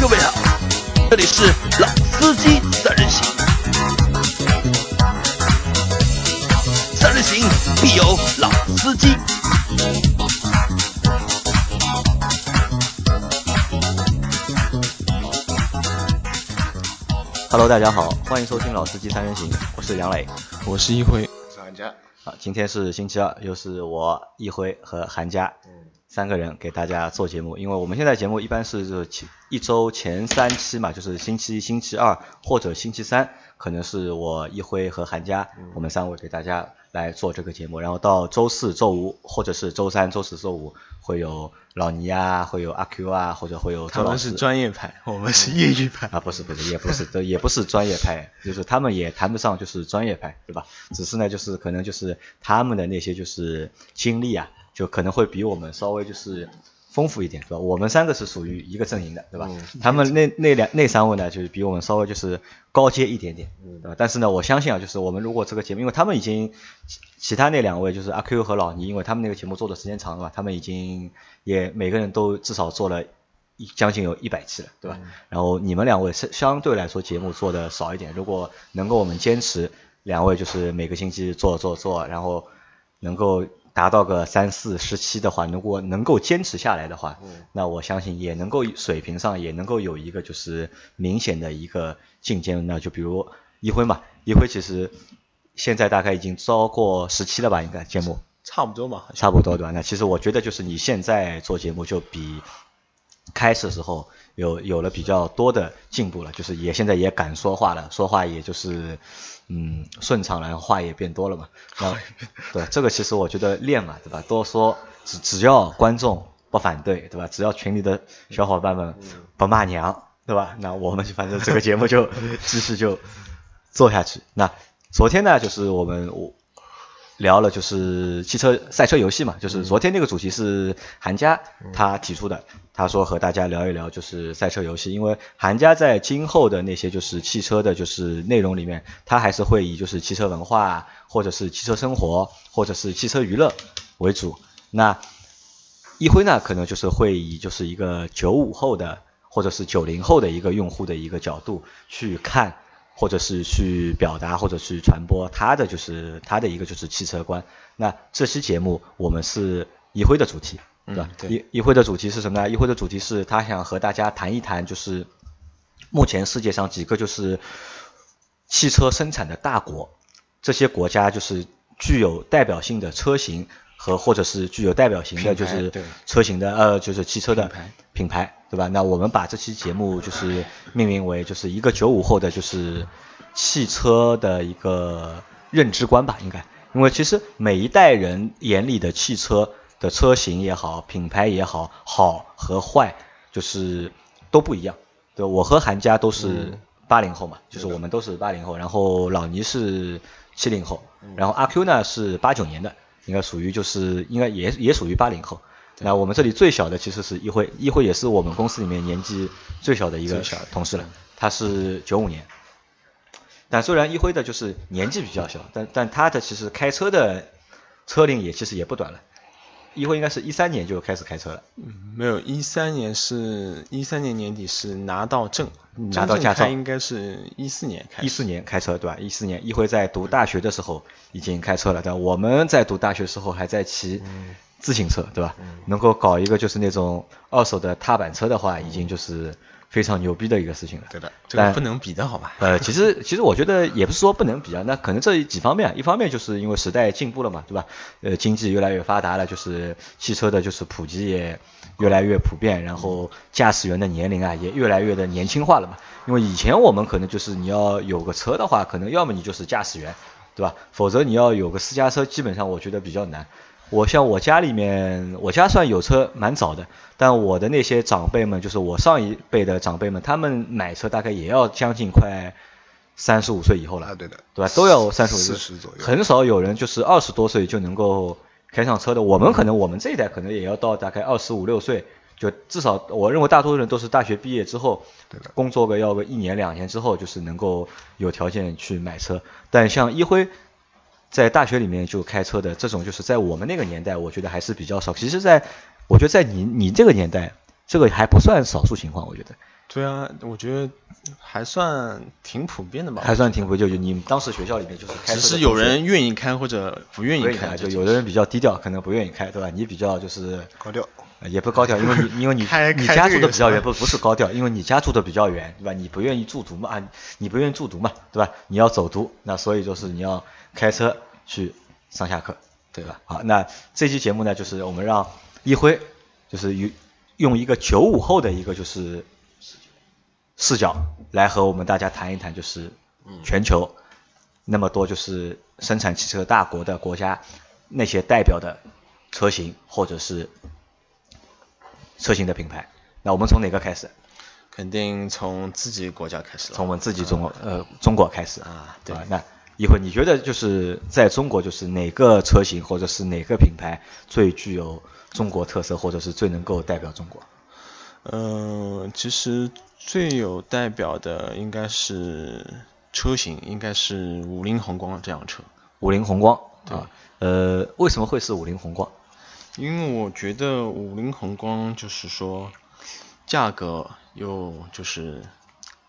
各位好，这里是老司机三人行，三人行必有老司机。Hello，大家好，欢迎收听《老司机三人行》，我是杨磊。我是一辉，是韩家，啊，今天是星期二，又是我一辉和韩佳三个人给大家做节目。因为我们现在节目一般是就是前一周前三期嘛，就是星期一、星期二或者星期三，可能是我一辉和韩佳，我们三位给大家来做这个节目。然后到周四周五或者是周三、周四周五会有老倪啊，会有阿 Q 啊，或者会有周老师他们是。专业派，我们是业余派。啊，不是不是，也不是，这也不是专业派，就是他们也谈不上就是专业派，对吧？只是呢，就是可能就是他们的那些就是经历啊，就可能会比我们稍微就是丰富一点，对吧？我们三个是属于一个阵营的，对吧？他们那那两那三位呢，就是比我们稍微就是高阶一点点，对吧？但是呢，我相信啊，就是我们如果这个节目，因为他们已经其他那两位就是阿 Q 和老倪，因为他们那个节目做的时间长了嘛，他们已经也每个人都至少做了一将近有一百期了，对吧？然后你们两位相相对来说节目做的少一点，如果能够我们坚持两位就是每个星期做做做，然后能够达到个三四十七的话，如果能够坚持下来的话，那我相信也能够水平上也能够有一个就是明显的一个进阶。那就比如一辉嘛，一辉其实现在大概已经超过十七了吧，应该节目。差不多嘛，差不多对吧？那其实我觉得就是你现在做节目就比开始的时候有有了比较多的进步了，就是也现在也敢说话了，说话也就是嗯顺畅了，然后话也变多了嘛。那对这个其实我觉得练嘛，对吧？多说只只要观众不反对，对吧？只要群里的小伙伴们不骂娘，对吧？那我们就反正这个节目就 继续就做下去。那昨天呢，就是我们我。聊了就是汽车赛车游戏嘛，就是昨天那个主题是韩佳他提出的，他说和大家聊一聊就是赛车游戏，因为韩佳在今后的那些就是汽车的就是内容里面，他还是会以就是汽车文化或者是汽车生活或者是汽车娱乐为主。那一辉呢，可能就是会以就是一个九五后的或者是九零后的一个用户的一个角度去看。或者是去表达，或者去传播他的就是他的一个就是汽车观。那这期节目我们是一辉的主题，对吧？对一一辉的主题是什么呢？一辉的主题是他想和大家谈一谈，就是目前世界上几个就是汽车生产的大国，这些国家就是具有代表性的车型和或者是具有代表性的就是车型的呃就是汽车的品牌品牌，对吧？那我们把这期节目就是命名为就是一个九五后的就是汽车的一个认知观吧，应该，因为其实每一代人眼里的汽车的车型也好，品牌也好，好和坏就是都不一样。对，我和韩家都是八零后嘛，就是我们都是八零后，然后老倪是七零后，然后阿 Q 呢是八九年的，应该属于就是应该也也属于八零后。那我们这里最小的其实是一辉，一辉也是我们公司里面年纪最小的一个小同事了，他是九五年。但虽然一辉的就是年纪比较小，但但他的其实开车的车龄也其实也不短了。一辉应该是一三年就开始开车了，没有一三年是一三年年底是拿到证，拿到驾照应该是一四年开。一四年开车对吧？一四年一辉在读大学的时候已经开车了，但我们在读大学的时候还在骑自行车，对吧？能够搞一个就是那种二手的踏板车的话，已经就是非常牛逼的一个事情了。对的，这但个不能比的好吧？呃，其实其实我觉得也不是说不能比啊，那可能这几方面，一方面就是因为时代进步了嘛，对吧？呃，经济越来越发达了，就是汽车的就是普及也越来越普遍，然后驾驶员的年龄啊也越来越的年轻化了嘛。因为以前我们可能就是你要有个车的话，可能要么你就是驾驶员，对吧？否则你要有个私家车，基本上我觉得比较难。我像我家里面，我家算有车蛮早的，但我的那些长辈们，就是我上一辈的长辈们，他们买车大概也要将近快三十五岁以后了，啊，对的，对吧？都要三十五岁40左右很少有人就是二十多岁就能够开上车的。我们可能我们这一代可能也要到大概二十五六岁，就至少我认为大多数人都是大学毕业之后工作个要个一年两年之后，就是能够有条件去买车。但像一辉在大学里面就开车的这种，就是在我们那个年代，我觉得还是比较少。其实在，我觉得在你你这个年代，这个还不算少数情况，我觉得，对啊，我觉得还算挺普遍的吧。还算挺普遍，就你当时学校里面就是开车只是有人愿意开或者不愿意开，就有的人比较低调，可能不愿意开，对吧？你比较就是高调。呃也不高调，因为你因为你 你家住的比较远，不不是高调，因为你家住的比较远，对吧？你不愿意住读嘛，啊，你不愿意住读嘛，对吧？你要走读，那所以就是你要开车去上下课，对吧？好，那这期节目呢，就是我们让一辉，就是用用一个九五后的一个就是视角来和我们大家谈一谈，就是全球那么多就是生产汽车大国的国家那些代表的车型或者是车型的品牌。那我们从哪个开始？肯定从自己国家开始了。从我们自己中国呃中国开始啊对吧那一会儿你觉得就是在中国就是哪个车型或者是哪个品牌最具有中国特色，或者是最能够代表中国？嗯，其实最有代表的应该是车型，应该是五菱宏光这辆车。五菱宏光对啊，呃，为什么会是五菱宏光？因为我觉得五菱宏光就是说价格又就是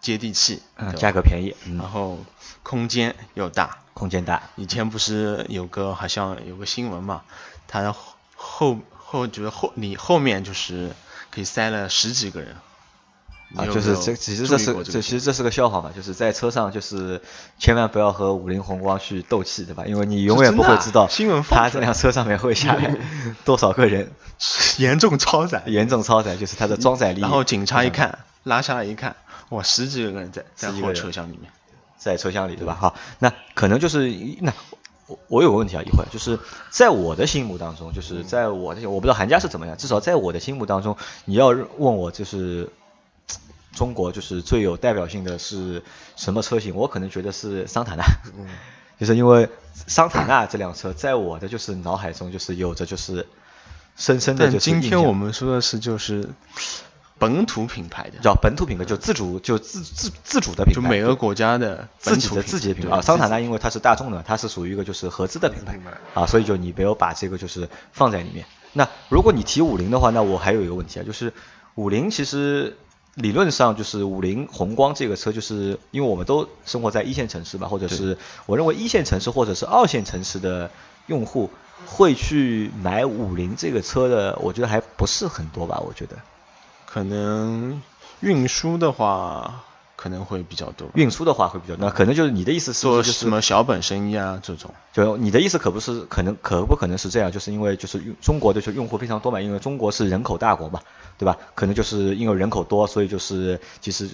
接地气，嗯，价格便宜，嗯然，后空间又大。空间大，以前不是有个好像有个新闻嘛，它后后后就是后你后面就是可以塞了十几个人。啊，就是这其实这是这其实这是个笑话嘛，就是在车上就是千万不要和五菱宏光去斗气，对吧？因为你永远不会知道新闻发他这辆车上面会下来 多少个人，严重超载，严重超载，就是它的装载力。然后警察一看，拉下来一看，哇，十几个人在在后车厢里面。在车厢里，对吧？好，那可能就是那我我有个问题啊，一会儿就是在我的心目当中，就是在我的我不知道韩家是怎么样，至少在我的心目当中，你要问我就是中国就是最有代表性的是什么车型，我可能觉得是桑塔纳，就是因为桑塔纳这辆车在我的就是脑海中就是有着就是深深的就是印象天我们说的是就是本土品牌的，叫本土品牌，就自主就自自自主的品牌，就每个国家的自己的自己的品牌。啊，桑塔纳因为它是大众的，它是属于一个就是合资的品牌。啊，所以就你没有把这个就是放在里面。那如果你提五菱的话，那我还有一个问题啊，就是五菱其实理论上就是五菱宏光这个车，就是因为我们都生活在一线城市吧，或者是我认为一线城市或者是二线城市的用户会去买五菱这个车的，我觉得还不是很多吧，我觉得。可能运输的话可能会比较多，运输的话会比较多，那可能就是你的意思是是就是什么小本生意啊这种。就你的意思可不是可能可不可能是这样？就是因为就是用中国的就用户非常多嘛，因为中国是人口大国嘛，对吧？可能就是因为人口多，所以就是其实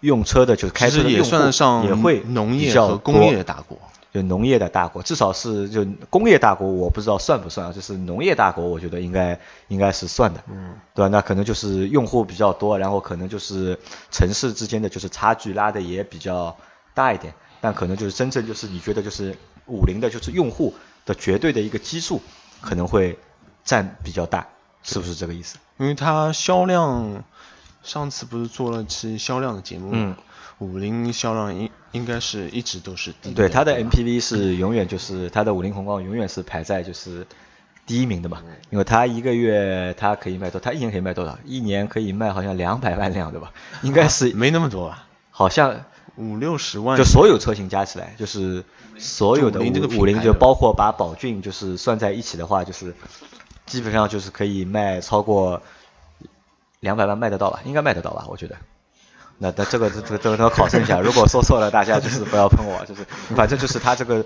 用车的就是开车的用户算上也会农业和工业大国。就农业的大国，至少是就工业大国，我不知道算不算啊？就是农业大国，我觉得应该应该是算的，嗯，对吧？那可能就是用户比较多，然后可能就是城市之间的就是差距拉的也比较大一点，但可能就是真正就是你觉得就是五菱的就是用户的绝对的一个基数可能会占比较大，是不是这个意思？因为它销量，上次不是做了期销量的节目嗯吗？五菱销量应应该是一直都是第一对，它的 MPV 是永远就是它的五菱宏光永远是排在就是第一名的嘛，因为它一个月它可以卖多，它一年可以卖多少？一年可以卖好像两百万辆对吧？应该是没那么多吧，好像五六十万。就所有车型加起来，就是所有的就五菱这个五五菱就包括把宝骏就是算在一起的话，就是基本上就是可以卖超过两百万卖得到吧？应该卖得到吧？我觉得。那那这个这个这个都要考证一下，如果说错了，大家就是不要喷我，就是反正就是它这个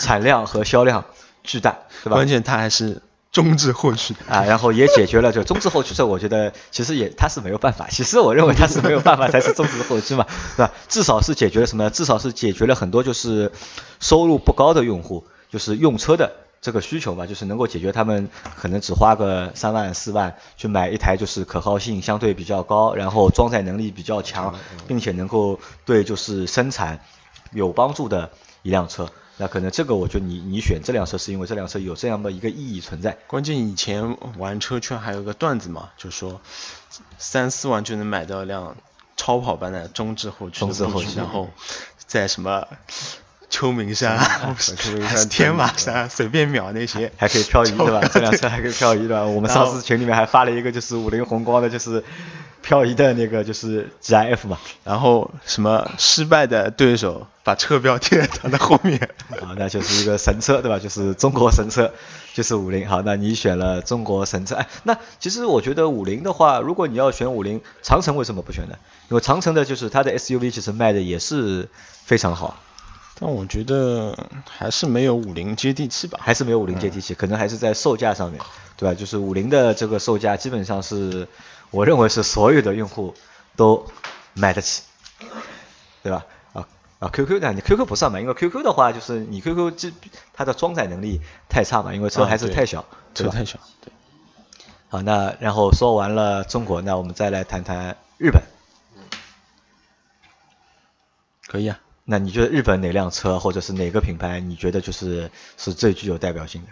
产量和销量巨大，对吧关？键它还是中置后驱。啊，然后也解决了就中置后驱车，我觉得其实也它是没有办法，其实我认为它是没有办法才是中置后驱嘛，对吧？至少是解决了什么呢？至少是解决了很多就是收入不高的用户，就是用车的这个需求吧，就是能够解决他们可能只花个三万四万去买一台就是可靠性相对比较高，然后装载能力比较强，并且能够对就是生产有帮助的一辆车。那可能这个我觉得你你选这辆车是因为这辆车有这样的一个意义存在。关键以前玩车圈还有个段子嘛，就说三四万就能买到一辆超跑般的中置后驱的中置后后驱驱然后在什么秋名山、秋名山天马山随便秒那些，还可以漂移对吧？这辆车还可以漂移对吧？我们上次群里面还发了一个就是五菱宏光的，就是漂移的那个就是 GIF 嘛，然后什么失败的对手把车标贴在他的后面，啊，那就是一个神车，对吧？就是中国神车，就是五菱。好，那你选了中国神车，哎，那其实我觉得五菱的话，如果你要选五菱，长城为什么不选呢？因为长城的就是它的 SUV 其实卖的也是非常好，但我觉得还是没有五菱接地气吧。还是没有五菱接地气，可能还是在售价上面，对吧？就是五菱的这个售价基本上是，我认为是所有的用户都买得起，对吧？啊啊，QQ 呢？你 QQ 不算嘛，因为 QQ 的话就是你 QQ 这它的装载能力太差嘛，因为车还是太小，对？车太小，对。好，那然后说完了中国，那我们再来谈谈日本。可以啊。那你觉得日本哪辆车或者是哪个品牌，你觉得就是是最具有代表性的？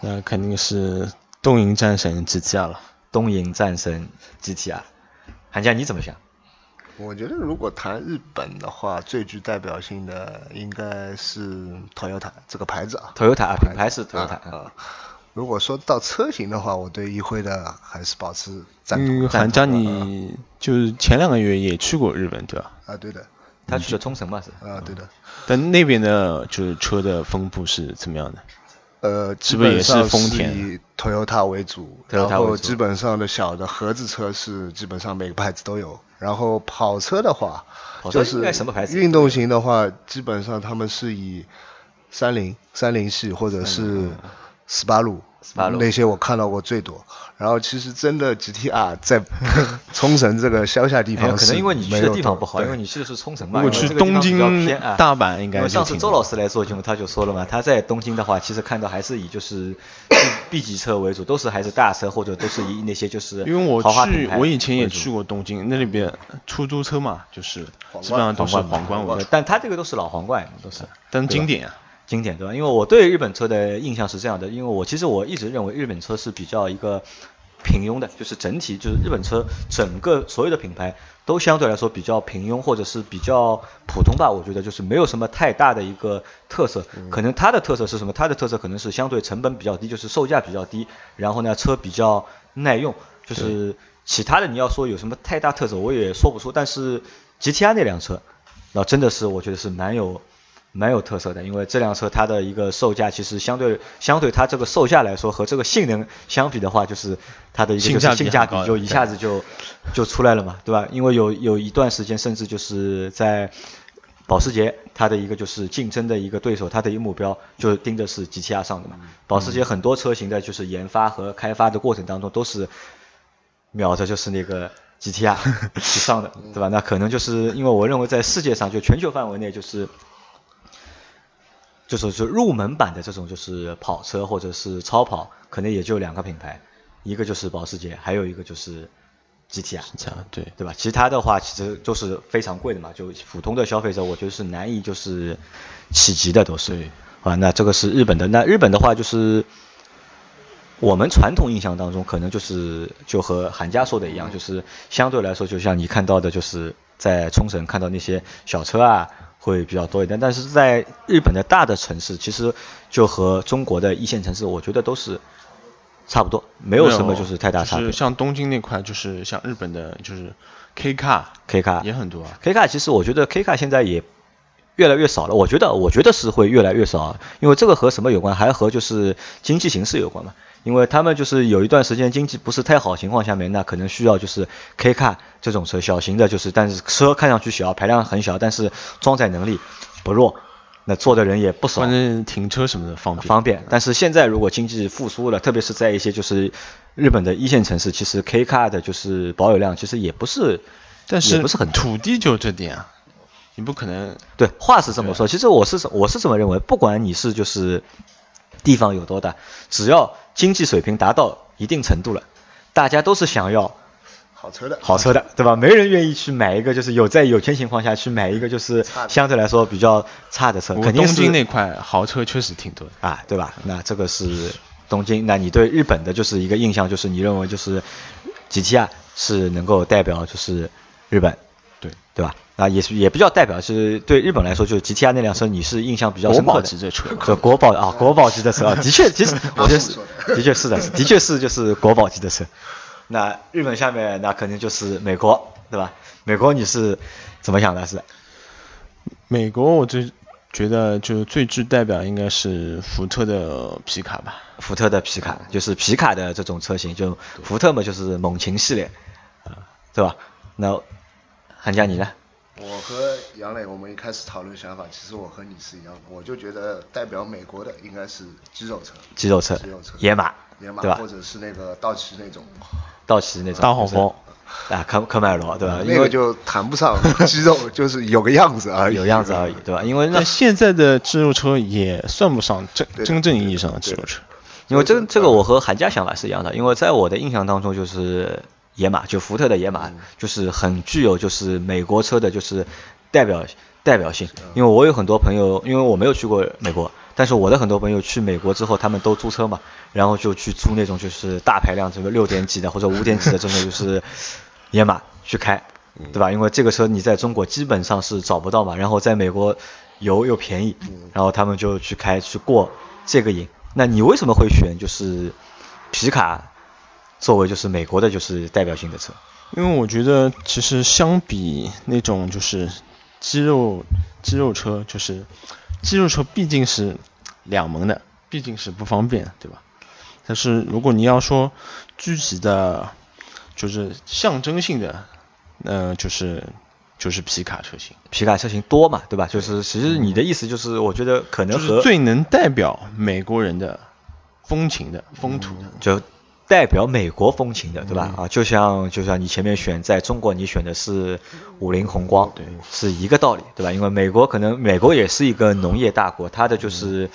那肯定是东瀛战神 GTR 了。东瀛战神 GTR，韩佳你怎么想？我觉得如果谈日本的话，最具代表性的应该是 Toyota 这个牌子啊。Toyota 啊品牌是 Toyota 啊啊。如果说到车型的话，我对议会的还是保持赞同嗯，韩江你就是前两个月也去过日本对吧？啊，对的，他去了冲绳嘛是？啊，对的。但那边的就是车的分布是怎么样的？呃，基是不是也是丰田以 Toyota 为主，然后基本上的小的合资车是基本上每个牌子都有。然后跑车的话，跑车就是应该什么牌子运动型的话，基本上他们是以三菱、三菱系或者是斯巴鲁。那些我看到过最多，然后其实真的 GTR 在 冲绳这个乡下地方是可能因为你去的地方不好，因为你去的是冲绳嘛。我去东京大阪应该因为上次周老师来做节目，他就说了嘛，他在东京的话，其实看到还是以就是 B B 级车为主，都是还是大车或者都是以那些就是因为我去我以前也去过东京，那里边出租车嘛，就是基本上都是皇皇冠为主，但他这个都是老皇冠，都是。但经典啊。经典对吧？因为我对日本车的印象是这样的，因为我其实我一直认为日本车是比较一个平庸的，就是整体就是日本车整个所有的品牌都相对来说比较平庸或者是比较普通吧，我觉得就是没有什么太大的一个特色。可能它的特色是什么？它的特色可能是相对成本比较低，就是售价比较低，然后呢车比较耐用，就是其他的你要说有什么太大特色，我也说不出。但是 GTR 那辆车，那真的是我觉得是蛮有。蛮有特色的，因为这辆车它的一个售价其实相对相对它这个售价来说和这个性能相比的话，就是它的一个性价比就一下子就就出来了嘛，对吧？因为有有一段时间甚至就是在保时捷它的一个就是竞争的一个对手，它的一个目标就盯着是 GTR 上的嘛。保时捷很多车型的就是研发和开发的过程当中都是秒着就是那个 GTR 去上的，对吧？那可能就是因为我认为在世界上就全球范围内就是。就是就入门版的这种就是跑车或者是超跑，可能也就两个品牌，一个就是保时捷，还有一个就是 GTR，这样对对吧？其他的话其实都是非常贵的嘛，就普通的消费者我觉得是难以就是企及的都是。啊，那这个是日本的，那日本的话就是我们传统印象当中，可能就是就和韩家说的一样，就是相对来说，就像你看到的，就是在冲绳看到那些小车啊。会比较多一点，但是在日本的大的城市，其实就和中国的一线城市，我觉得都是差不多，没有什么就是太大差别。就是像东京那块，就是像日本的，就是 K car K car 也很多啊。K car 其实我觉得 K car 现在也越来越少了，我觉得我觉得是会越来越少，因为这个和什么有关？还和就是经济形势有关嘛。因为他们就是有一段时间经济不是太好情况下面，那可能需要就是 K car 这种车，小型的，就是但是车看上去小，排量很小，但是装载能力不弱，那坐的人也不少反。正停车什么的方便。方便，但是现在如果经济复苏了，特别是在一些就是日本的一线城市，其实 K car 的就是保有量其实也不是，但是也不是很土地就这点啊，你不可能对，话是这么说，其实我是我是这么认为，不管你是就是地方有多大，只要经济水平达到一定程度了，大家都是想要好车的，好车的，对吧？没人愿意去买一个就是有在有钱情况下去买一个就是相对来说比较差的车，肯定是东京那块豪车确实挺多的。啊，对吧？那这个是东京，那你对日本的就是一个印象，就是你认为就是 GTR 是能够代表就是日本，对对吧？啊，也是也比较代表是对日本来说，就是 GTR 那辆车你是印象比较深刻的。级的车，就国宝啊，国宝级的车啊，的确，其实 我觉得是，的确是的，的确是就是国宝级的车。那日本下面那肯定就是美国，对吧？美国你是怎么想的？是？美国我最觉得就最具代表应该是福特的皮卡吧。福特的皮卡就是皮卡的这种车型，就福特嘛就是猛禽系列，啊，对吧？那韩佳你呢？我和杨磊，我们一开始讨论想法，其实我和你是一样的，我就觉得代表美国的应该是肌肉车，肌肉车，肌肉车，野马，野马，对吧？或者是那个道奇那种，道奇那种大黄蜂，啊，科科迈罗，对吧？那个就谈不上 肌肉，就是有个样子而已，有样子而已，对吧？因为那现在的肌肉车也算不上真真正意义上的肌肉车，因为这这个我和韩家想法是一样的，因为在我的印象当中就是。野马就福特的野马，就是很具有就是美国车的，就是代表代表性。因为我有很多朋友，因为我没有去过美国，但是我的很多朋友去美国之后，他们都租车嘛，然后就去租那种就是大排量，这个六点几的或者五点几的这种就是野马 去开，对吧？因为这个车你在中国基本上是找不到嘛，然后在美国油又便宜，然后他们就去开去过这个瘾。那你为什么会选就是皮卡？作为就是美国的就是代表性的车，因为我觉得其实相比那种就是肌肉肌肉车，就是肌肉车毕竟是两门的，毕竟是不方便，对吧？但是如果你要说具体的，就是象征性的，那就是就是皮卡车型，皮卡车型多嘛，对吧？就是其实你的意思就是，我觉得可能和最能代表美国人的风情的风土的就。代表美国风情的，对吧？啊，就像就像你前面选在中国，你选的是五菱宏光，对，是一个道理，对吧？因为美国可能美国也是一个农业大国，它的就是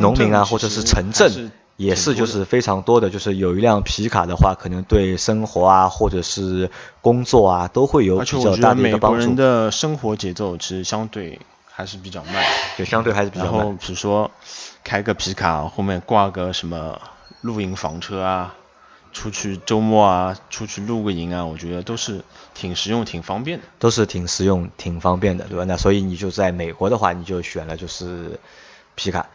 农民啊，或者是城镇也是就是非常多的，就是有一辆皮卡的话，可能对生活啊，或者是工作啊，都会有比较大的一个帮助。美国人的生活节奏其实相对还是比较慢，就相对还是比较慢。然后比如说开个皮卡，后面挂个什么。露营房车啊，出去周末啊，出去露个营啊，我觉得都是挺实用、挺方便的。都是挺实用、挺方便的，对吧？那所以你就在美国的话，你就选了就是皮卡。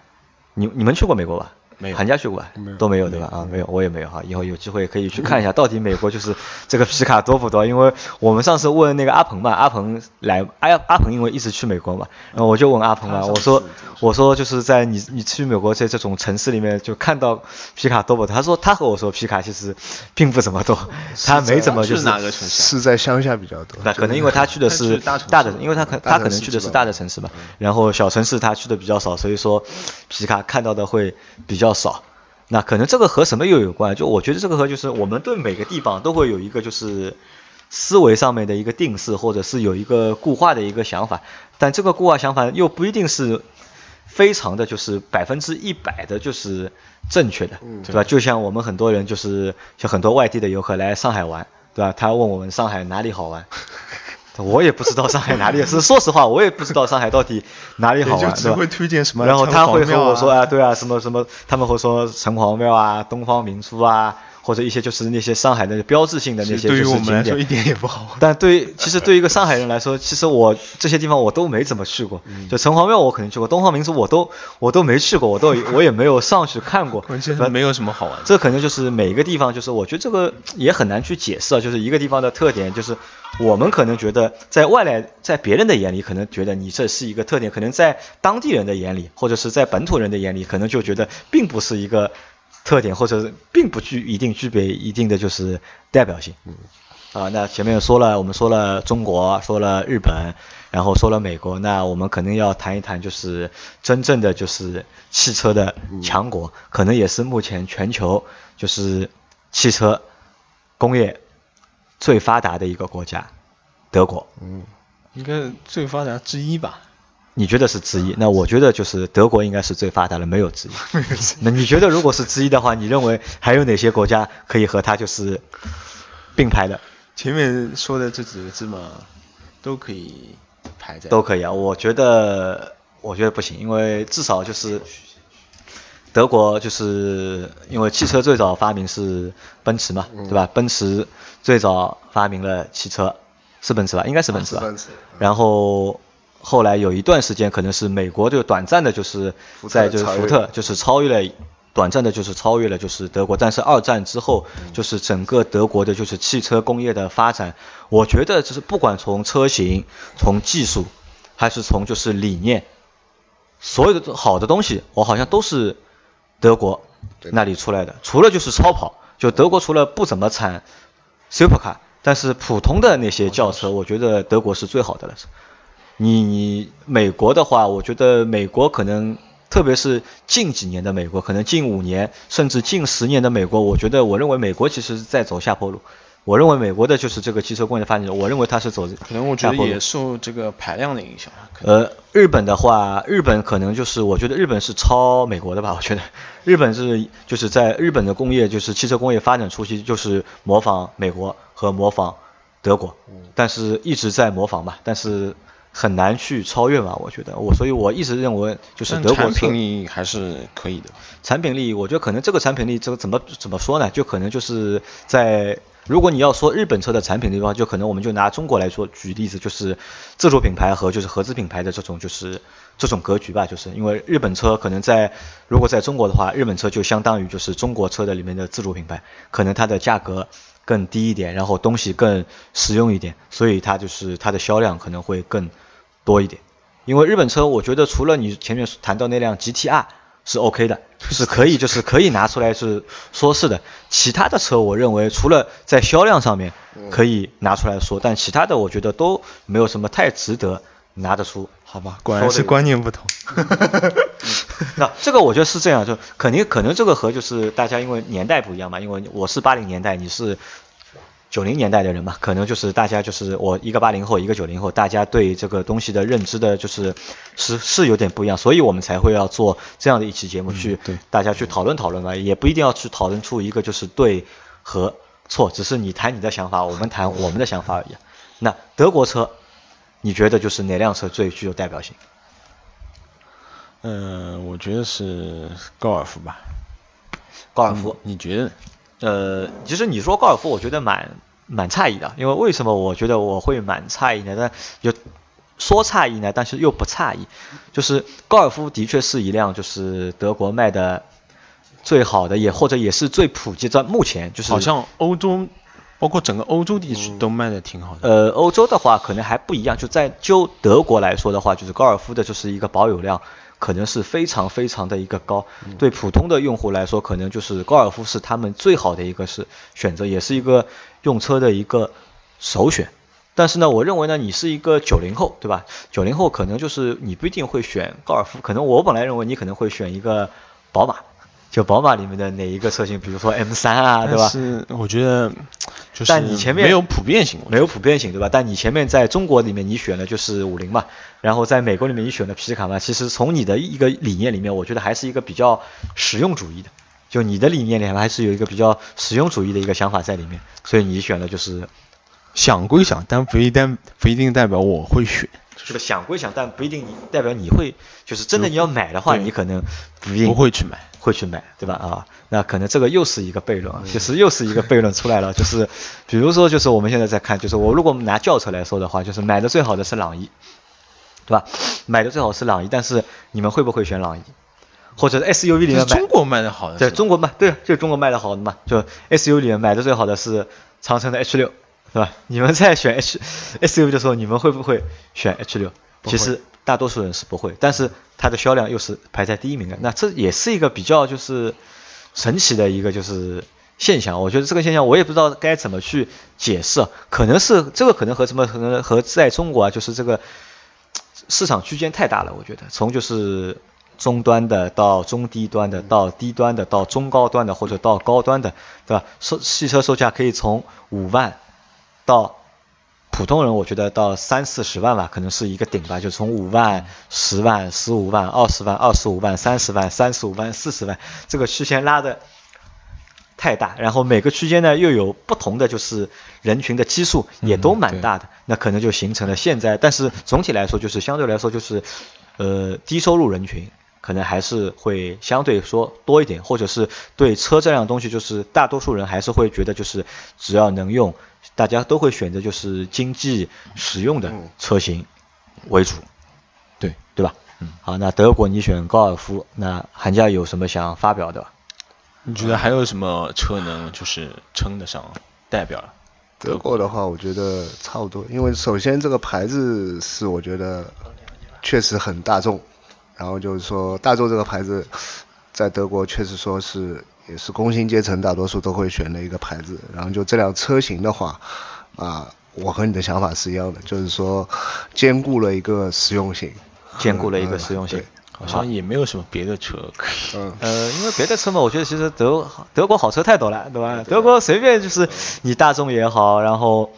你你们去过美国吧？没有，寒假去过吧？都没有对吧？啊，没有，我也没有哈。以后有机会可以去看一下，到底美国就是这个皮卡多不多？因为我们上次问那个阿鹏嘛，阿鹏来，阿阿鹏因为一直去美国嘛，然后我就问阿鹏嘛，我说我说就是在你你去美国在这种城市里面就看到皮卡多不多？他说他和我说皮卡其实并不怎么多，他没怎么就是哪个城市？是在乡下比较多。那可能因为他去的是大的，因为他可他可能去的是大的城市嘛，然后小城市他去的比较少，所以说皮卡看到的会比较少。那可能这个和什么又有关？就我觉得这个和就是我们对每个地方都会有一个就是思维上面的一个定式，或者是有一个固化的一个想法，但这个固化想法又不一定是非常的就是百分之一百的就是正确的，对吧？就像我们很多人就是像很多外地的游客来上海玩，对吧？他问我们上海哪里好玩。我也不知道上海哪里是，说实话，我也不知道上海到底哪里好玩，是吧？会推荐什么？然后他会和我说啊，对啊，什么什么，他们会说城隍庙啊、东方明珠啊。或者一些就是那些上海的标志性的那些就是景点，一点也不好。但对，其实对于一个上海人来说，其实我这些地方我都没怎么去过。就城隍庙我肯定去过，东方明珠我都我都没去过，我都 我也没有上去看过。没有什么好玩的。这可能就是每一个地方，就是我觉得这个也很难去解释啊。就是一个地方的特点，就是我们可能觉得在外来，在别人的眼里可能觉得你这是一个特点，可能在当地人的眼里，或者是在本土人的眼里，可能就觉得并不是一个。特点或者并不具一定具备一定的就是代表性。嗯。啊，那前面说了，我们说了中国，说了日本，然后说了美国，那我们可能要谈一谈就是真正的就是汽车的强国，可能也是目前全球就是汽车工业最发达的一个国家，德国。嗯。应该最发达之一吧。你觉得是之一？那我觉得就是德国应该是最发达的，没有之一。那你觉得如果是之一的话，你认为还有哪些国家可以和它就是并排的？前面说的这几个字嘛，都可以排在。都可以啊，我觉得我觉得不行，因为至少就是德国就是因为汽车最早发明是奔驰嘛，对吧？奔驰最早发明了汽车，是奔驰吧？应该是奔驰吧？然后。后来有一段时间，可能是美国就短暂的，就是在就是福特就是超越了短暂的就是超越了就是德国，但是二战之后就是整个德国的就是汽车工业的发展，我觉得就是不管从车型、从技术，还是从就是理念，所有的好的东西，我好像都是德国那里出来的，除了就是超跑，就德国除了不怎么产 supercar，但是普通的那些轿车，我觉得德国是最好的了。你你美国的话，我觉得美国可能。特别是近几年的美国，可能近五年甚至近十年的美国，我觉得我认为美国其实是在走下坡路。我认为美国的就是这个汽车工业的发展，我认为它是走可能我觉得也受这个排量的影响。呃，日本的话，日本可能就是我觉得日本是超美国的吧？我觉得日本是就是在日本的工业就是汽车工业发展初期就是模仿美国和模仿德国，但是一直在模仿吧，但是。很难去超越嘛，我觉得我，所以我一直认为就是德国产品力还是可以的。产品力，我觉得可能这个产品力，这个怎么怎么说呢？就可能就是在如果你要说日本车的产品力的话，就可能我们就拿中国来说举例子，就是自主品牌和就是合资品牌的这种就是这种格局吧。就是因为日本车可能在如果在中国的话，日本车就相当于就是中国车的里面的自主品牌，可能它的价格。更低一点，然后东西更实用一点，所以它就是它的销量可能会更多一点。因为日本车，我觉得除了你前面谈到那辆 GTR 是 OK 的，是可以就是可以拿出来是说是的。其他的车，我认为除了在销量上面可以拿出来说，但其他的我觉得都没有什么太值得拿得出。好吧，果然是观念不同。那这个我觉得是这样，就肯定可能这个和就是大家因为年代不一样嘛，因为我是八零年代，你是九零年代的人嘛，可能就是大家就是我一个八零后，一个九零后，大家对这个东西的认知的就是是是有点不一样，所以我们才会要做这样的一期节目去大家去讨论讨论嘛，也不一定要去讨论出一个就是对和错，只是你谈你的想法，我们谈我们的想法而已。那德国车。你觉得就是哪辆车最具有代表性？嗯，我觉得是高尔夫吧。高尔夫，你觉得？呃，其实你说高尔夫，我觉得蛮蛮诧异的，因为为什么我觉得我会蛮诧异呢？但就说诧异呢，但是又不诧异，就是高尔夫的确是一辆就是德国卖的最好的，也或者也是最普及在目前就是好像欧洲。包括整个欧洲地区都卖的挺好的。呃，欧洲的话可能还不一样，就在就德国来说的话，就是高尔夫的就是一个保有量可能是非常非常的一个高。对普通的用户来说，可能就是高尔夫是他们最好的一个是选择，也是一个用车的一个首选。但是呢，我认为呢，你是一个九零后，对吧？九零后可能就是你不一定会选高尔夫，可能我本来认为你可能会选一个宝马。就宝马里面的哪一个车型，比如说 M3 啊，对吧？是，我觉得就是。但你前面没有普遍性，没有普遍性，对吧？但你前面在中国里面你选的就是五菱嘛，然后在美国里面你选的皮卡嘛，其实从你的一个理念里面，我觉得还是一个比较实用主义的。就你的理念里面还是有一个比较实用主义的一个想法在里面，所以你选的就是想归想，但不一定不一定代表我会选。就是想归想，但不一定代表你会，就是真的你要买的话，你可能不不会去买。会去买，对吧？啊，那可能这个又是一个悖论，其实又是一个悖论出来了。就是，比如说，就是我们现在在看，就是我如果拿轿车来说的话，就是买的最好的是朗逸，对吧？买的最好是朗逸，但是你们会不会选朗逸？或者 SUV 里面买？中国卖的好的。对，中国卖，对，就中国卖的好的嘛。就 SUV 里面买的最好的是长城的 H 六，是吧？你们在选 H SUV 的时候，你们会不会选 H 六？其实。大多数人是不会，但是它的销量又是排在第一名的，那这也是一个比较就是神奇的一个就是现象。我觉得这个现象我也不知道该怎么去解释，可能是这个可能和什么可能和在中国啊，就是这个市场区间太大了。我觉得从就是中端的到中低端的到低端的到中高端的或者到高端的，对吧？售汽车售价可以从五万到。普通人我觉得到三四十万吧，可能是一个顶吧，就从五万、十万、十五万、二十万、二十五万、三十万、三十五万、四十万，这个区间拉的太大，然后每个区间呢又有不同的就是人群的基数也都蛮大的，那可能就形成了现在，但是总体来说就是相对来说就是呃低收入人群可能还是会相对说多一点，或者是对车这样东西就是大多数人还是会觉得就是只要能用。大家都会选择就是经济实用的车型为主，对对吧？嗯，好，那德国你选高尔夫，那寒假有什么想发表的？你觉得还有什么车能就是称得上代表了？德国的话，我觉得差不多，因为首先这个牌子是我觉得确实很大众，然后就是说大众这个牌子在德国确实说是也是工薪阶层大多数都会选的一个牌子，然后就这辆车型的话啊，我和你的想法是一样的，就是说兼顾了一个实用性，兼顾了一个实用性对。好像也没有什么别的车。嗯，呃，因为别的车嘛，我觉得其实德德国好车太多了，对吧？德国随便就是你大众也好，然后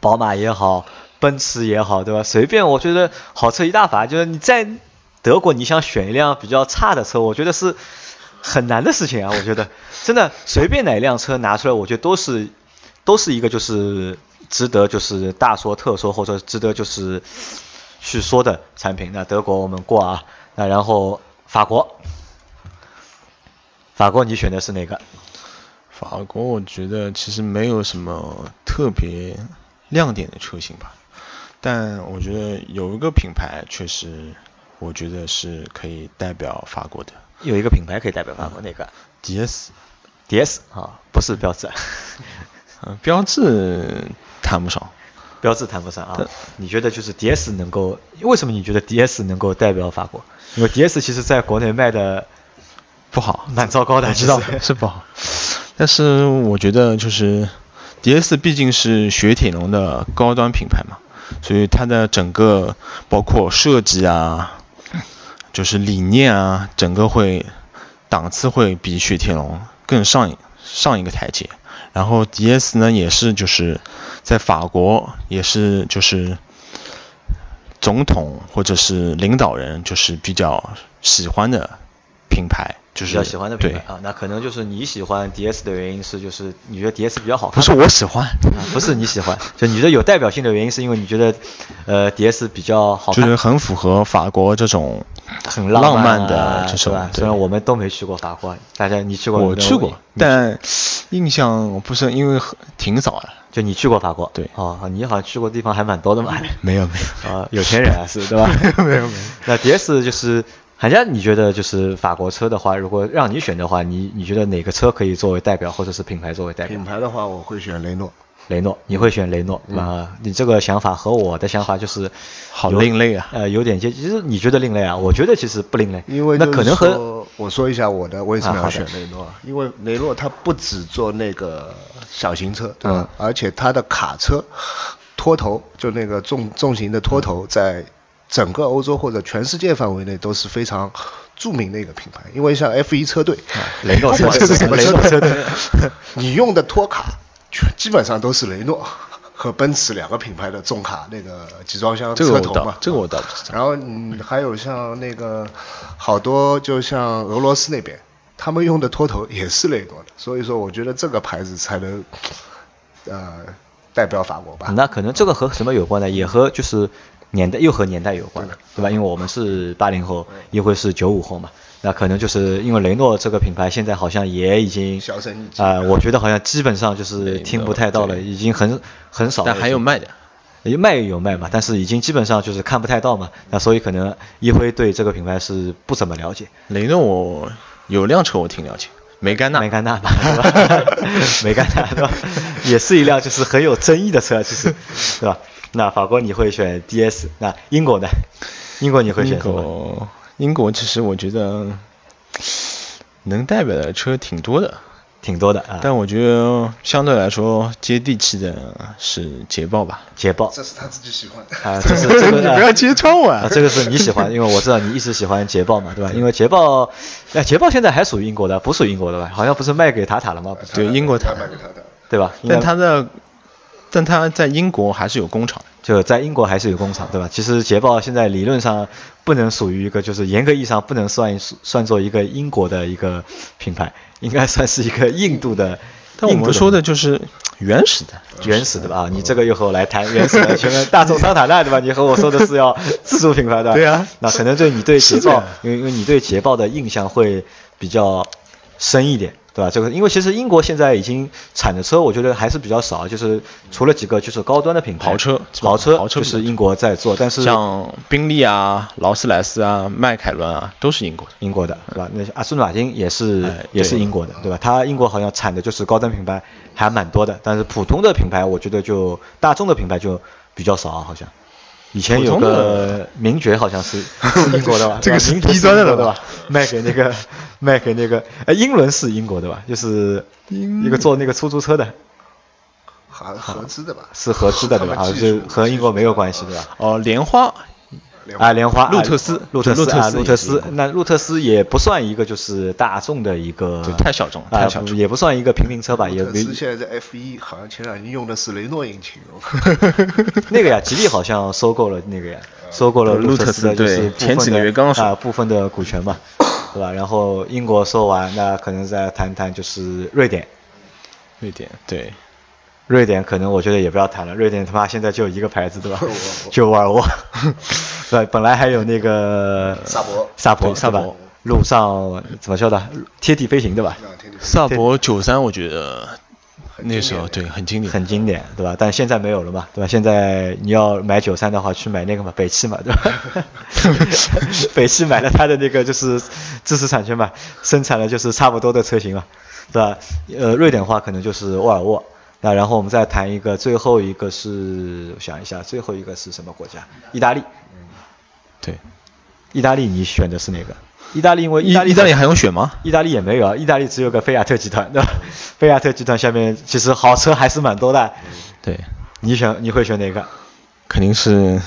宝马也好，奔驰也好，对吧？随便我觉得好车一大把，就是你在德国你想选一辆比较差的车，我觉得是很难的事情啊。我觉得 真的随便哪一辆车拿出来，我觉得都是都是一个就是值得就是大说特说，或者值得就是去说的产品。那德国我们过啊，那然后法国。法国你选的是哪个？法国我觉得其实没有什么特别亮点的车型吧，但我觉得有一个品牌确实，我觉得是可以代表法国的有一个品牌可以代表法国，那个 DS，？DS 啊，不是标志，嗯，标志谈不上，标志谈不上啊。你觉得就是 DS 能够？为什么你觉得 DS 能够代表法国？因为 DS 其实在国内卖的不好，蛮糟糕的，知道是不好，但是我觉得就是 DS 毕竟是雪铁龙的高端品牌嘛，所以它的整个包括设计啊，就是理念啊，整个会档次会比雪铁龙更上一上一个台阶。然后 DS 呢也是就是在法国也是就是总统或者是领导人就是比较喜欢的品牌，就是比较喜欢的品牌对啊。那可能就是你喜欢 DS 的原因是，就是你觉得 DS 比较好看。不是我喜欢，啊，不是你喜欢，就你觉得有代表性的原因，是因为你觉得，呃，DS 比较好看，就是很符合法国这种很浪漫漫的啊这种是吧？虽然我们都没去过法国，大家你去过？我去过，但印象不深因为挺早了，就你去过法国？对哦，你好像去过地方还蛮多的嘛。没有没有啊，有钱人啊，是对吧？没有没有。那 DS 就是，韩佳，你觉得就是法国车的话，如果让你选的话，你你觉得哪个车可以作为代表，或者是品牌作为代表品？牌的话我会选雷诺。雷诺，你会选雷诺啊、你这个想法和我的想法就是好另类啊呃，有点接，其实你觉得另类啊？我觉得其实不另类，因为那可能和我说一下我的为什么要选雷诺，因为雷诺它不只做那个小型车，对吧？嗯而且它的卡车拖头，就那个重重型的拖头，在整个欧洲或者全世界范围内都是非常著名的一个品牌。因为像 F1 车队，雷诺车队是什么雷车诺车队队，你用的托卡全基本上都是雷诺和奔驰两个品牌的重卡那个集装箱车头嘛。这个我倒不知道。然后嗯，还有像那个好多，就像俄罗斯那边，他们用的托头也是雷诺的，所以说我觉得这个牌子才能呃代表法国吧。那可能这个和什么有关呢？也和就是年代又和年代有关了，对吧？因为我们是八零后，一辉是九五后嘛，那可能就是因为雷诺这个品牌现在好像也已经销声匿迹啊、我觉得好像基本上就是听不太到了，已经很很少。但还有卖的，有卖有卖嘛，但是已经基本上就是看不太到嘛，那所以可能一辉对这个品牌是不怎么了解。雷诺我有辆车我挺了解，梅甘娜。梅甘娜嘛，对吧？梅甘娜对吧？也是一辆就是很有争议的车，其实，对吧？那法国你会选 DS，那英国呢？英国你会选什么？国，英国其实我觉得能代表的车挺多的，挺多的啊。但我觉得相对来说接地气的是捷豹吧。捷豹这是他自己喜欢。啊，这是 这个你不要揭穿我啊啊！这个是你喜欢，因为我知道你一直喜欢捷豹嘛，对吧？因为捷豹，哎，捷豹现在还属于英国的，不属于英国的吧？好像不是卖给塔塔了吗？不是对英国他塔卖给塔塔。对吧？但它的，但它在英国还是有工厂。就在英国还是有工厂，对吧？其实捷豹现在理论上不能属于一个，就是严格意义上不能算算作一个英国的一个品牌，应该算是一个印度的。但我们说的就是原始的，原始的吧？啊，你这个又和我来谈原始的，全跟大众桑塔纳对吧？你和我说的是要自主品牌的。对啊那可能对你对捷豹因为因为你对捷豹的印象会比较深一点，对吧？这个因为其实英国现在已经产的车，我觉得还是比较少，就是除了几个就是高端的品牌，豪车豪车豪车就是英国在做，但是像宾利啊、劳斯莱斯啊、迈凯伦啊，都是英国的。英国的，对吧？那阿斯顿马丁也是、哎也是英国的，对吧？它英国好像产的就是高端品牌还蛮多的，但是普通的品牌我觉得就大众的品牌就比较少，好像。以前有个名爵好像是是 英国的吧？这个是低端的了对吧？卖给那个 卖给那个呃英伦是英国的吧？就是一个坐那个出租车的，合合资的吧？是合资的对吧？啊，就和英国没有关系对吧？哦，莲花啊，莲花、路特斯啊路特斯啊，路特斯那路特斯也不算一个就是大众的一个，太小众啊太小众也不算一个平民车吧，也没路特斯现在在 F 1好像前两年用的是雷诺引擎哦。那个呀，吉利好像收购了那个呀，收购了路特斯的，就是前几个月刚收啊部分的股权嘛，对吧？然后英国收完，那可能再谈谈就是瑞典，瑞典对，瑞典可能我觉得也不要谈了，瑞典他妈现在就一个牌子对吧？就沃尔沃，对，本来还有那个萨博萨博萨博？路上怎么说的？贴地飞行对吧？萨博九三我觉得那时候对很经典，很经典，对吧？但现在没有了嘛，对吧？现在你要买九三的话，去买那个嘛，北汽嘛，对吧？北汽买了它的那个就是知识产权嘛，生产了就是差不多的车型嘛，对吧？呃，瑞典的话可能就是沃尔沃。那然后我们再谈一个，最后一个是我想一下，最后一个是什么国家？意大利。对。意大利你选的是哪个？意大利因为意意大利意大利还用选吗？意大利也没有啊，意大利只有个菲亚特集团，对吧？菲亚特集团下面其实豪车还是蛮多的。对，你选你会选哪个？肯定是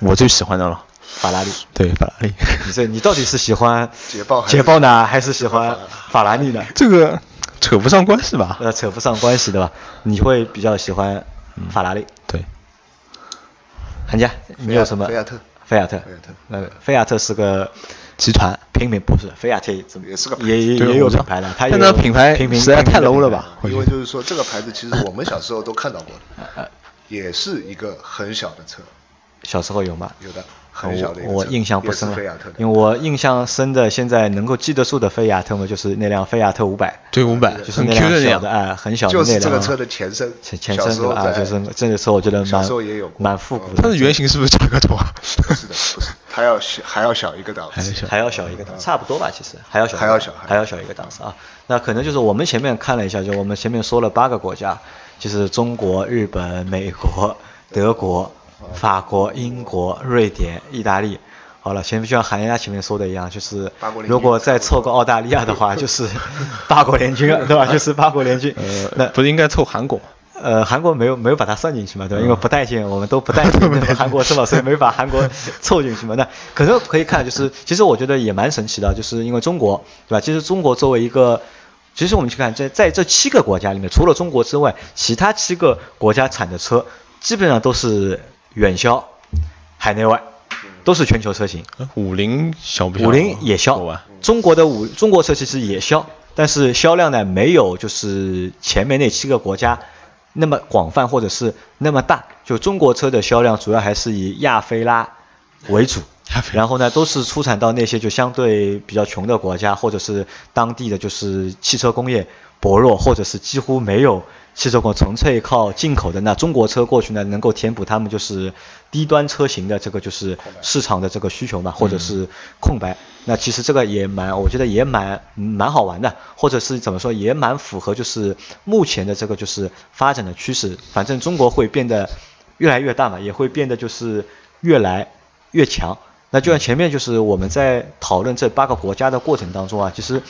我最喜欢的了。法拉利。对，法拉利。你这你到底是喜欢捷豹还是捷豹呢，还是喜欢法拉利呢？这个扯不上关系吧？呃，扯不上关系对吧？你会比较喜欢法拉利？对，韩家，你有什么？菲亚特菲亚特。菲亚特。呃，菲亚特是个集团。平民，不是菲亚特怎么也是个也也也有品牌的，它那个品牌平民实在太 low 了吧？因为就是说这个牌子其实我们小时候都看到过 呃的，也是一个很小的车，小时候有吗？有的很小的一个我我印象不深了菲亚特的，因为我印象深的，现在能够记得住的菲亚特嘛，就是那辆菲亚特五百，对五百就是那辆小的哎，很小的那辆。就是这个车的前身，前前身对吧？啊，就是这个车我觉得小蛮时候也有蛮复古的。它的原型是不是差个头啊？不是的，不是，它要小还要小一个档次，还要小还要小一个档，差不多吧，其实还要小，还要小还要小一个档次啊。那可能就是我们前面看了一下，就我们前面说了八个国家，就是中国、日本、美国、德国、法国、英国、瑞典、意大利。好了，前面就像韩家前面说的一样，就是如果再凑个澳大利亚的话，就是八国联军了，对吧？就是八国联军。那呃，不是应该凑韩国？呃，韩国没有没有把它算进去嘛，对吧？因为不待见，我们都不待见那个韩国是吧？所以没把韩国凑进去嘛。那可能可以看，就是其实我觉得也蛮神奇的，就是因为中国，对吧？其实中国作为一个，其实我们去看，在在这七个国家里面，除了中国之外，其他七个国家产的车基本上都是远销海内外，都是全球车型。呃五菱小不小？五菱也销，中国的五中国车其实也销，但是销量呢没有就是前面那七个国家那么广泛或者是那么大。就中国车的销量主要还是以亚非拉为主，然后呢都是出产到那些就相对比较穷的国家，或者是当地的就是汽车工业薄弱，或者是几乎没有汽车工纯粹靠进口的。那中国车过去呢，能够填补他们就是低端车型的这个就是市场的这个需求嘛，或者是空白。那其实这个也蛮，我觉得也蛮蛮好玩的，或者是怎么说，也蛮符合就是目前的这个就是发展的趋势。反正中国会变得越来越大嘛，也会变得就是越来越强。那就像前面就是我们在讨论这八个国家的过程当中啊，其实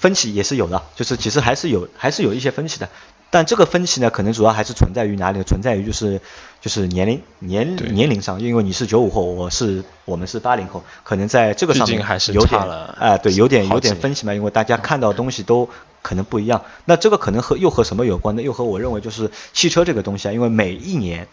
分歧也是有的，就是其实还是有还是有一些分歧的。但这个分歧呢，可能主要还是存在于哪里呢？存在于就是就是年龄年年龄上，因为你是九五后，我是我们是八零后，可能在这个上面还是有点差了哎、对，有点有点分歧嘛，因为大家看到的东西都可能不一样。那这个可能和又和什么有关呢？又和我认为就是汽车这个东西啊，因为每一年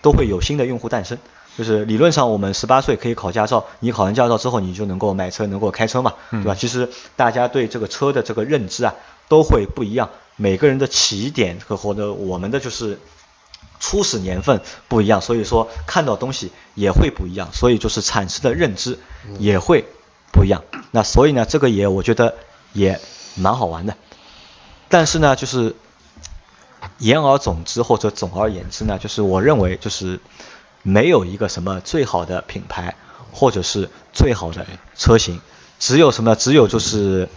都会有新的用户诞生。就是理论上，我们十八岁可以考驾照，你考完驾照之后，你就能够买车，能够开车嘛，对吧？其实大家对这个车的这个认知啊，都会不一样，每个人的起点和或者我们的就是初始年份不一样，所以说看到东西也会不一样，所以就是产生的认知也会不一样。那所以呢，这个也我觉得也蛮好玩的。但是呢，就是言而总之或者总而言之呢，就是我认为就是没有一个什么最好的品牌或者是最好的车型，只有什么？只有就是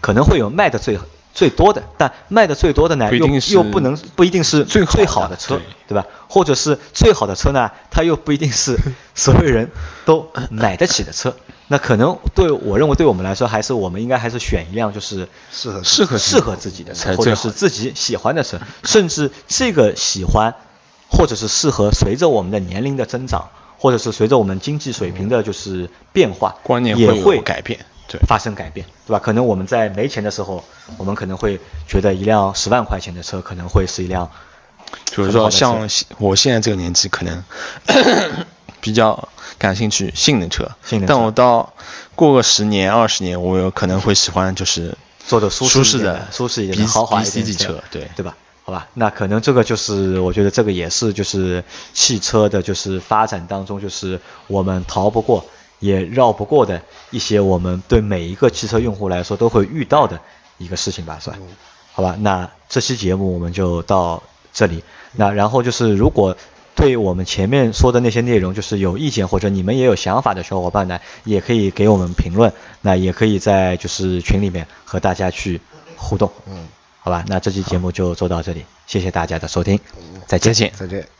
可能会有卖的最最多的，但卖的最多的呢，又不一定是又不能不一定是最好的最好的车对，对吧？或者是最好的车呢，它又不一定是 所有人都买得起的车。那可能对我认为对我们来说，还是我们应该还是选一辆就是适合适合适合自己的车，或者是自己喜欢的车，甚至这个喜欢，或者是适合随着我们的年龄的增长，或者是随着我们经济水平的就是变化，观念也会改变对。发生改变，对吧？可能我们在没钱的时候，我们可能会觉得一辆十万块钱的车可能会是一辆就是说，像现我现在这个年纪，可能 比较感兴趣性能车，性能车。但我到过个十年、二十年，我有可能会喜欢就是坐的舒舒适的、舒适一点的、豪华一 B 点 C 的车，对。对吧？好吧，那可能这个就是我觉得这个也是就是汽车的，就是发展当中就是我们逃不过也绕不过的一些我们对每一个汽车用户来说都会遇到的一个事情吧，是吧？好吧，那这期节目我们就到这里。那然后就是如果对我们前面说的那些内容就是有意见或者你们也有想法的小伙伴呢，也可以给我们评论，那也可以在就是群里面和大家去互动。嗯，好吧，那这期节目就做到这里，谢谢大家的收听，再见。再见。再见。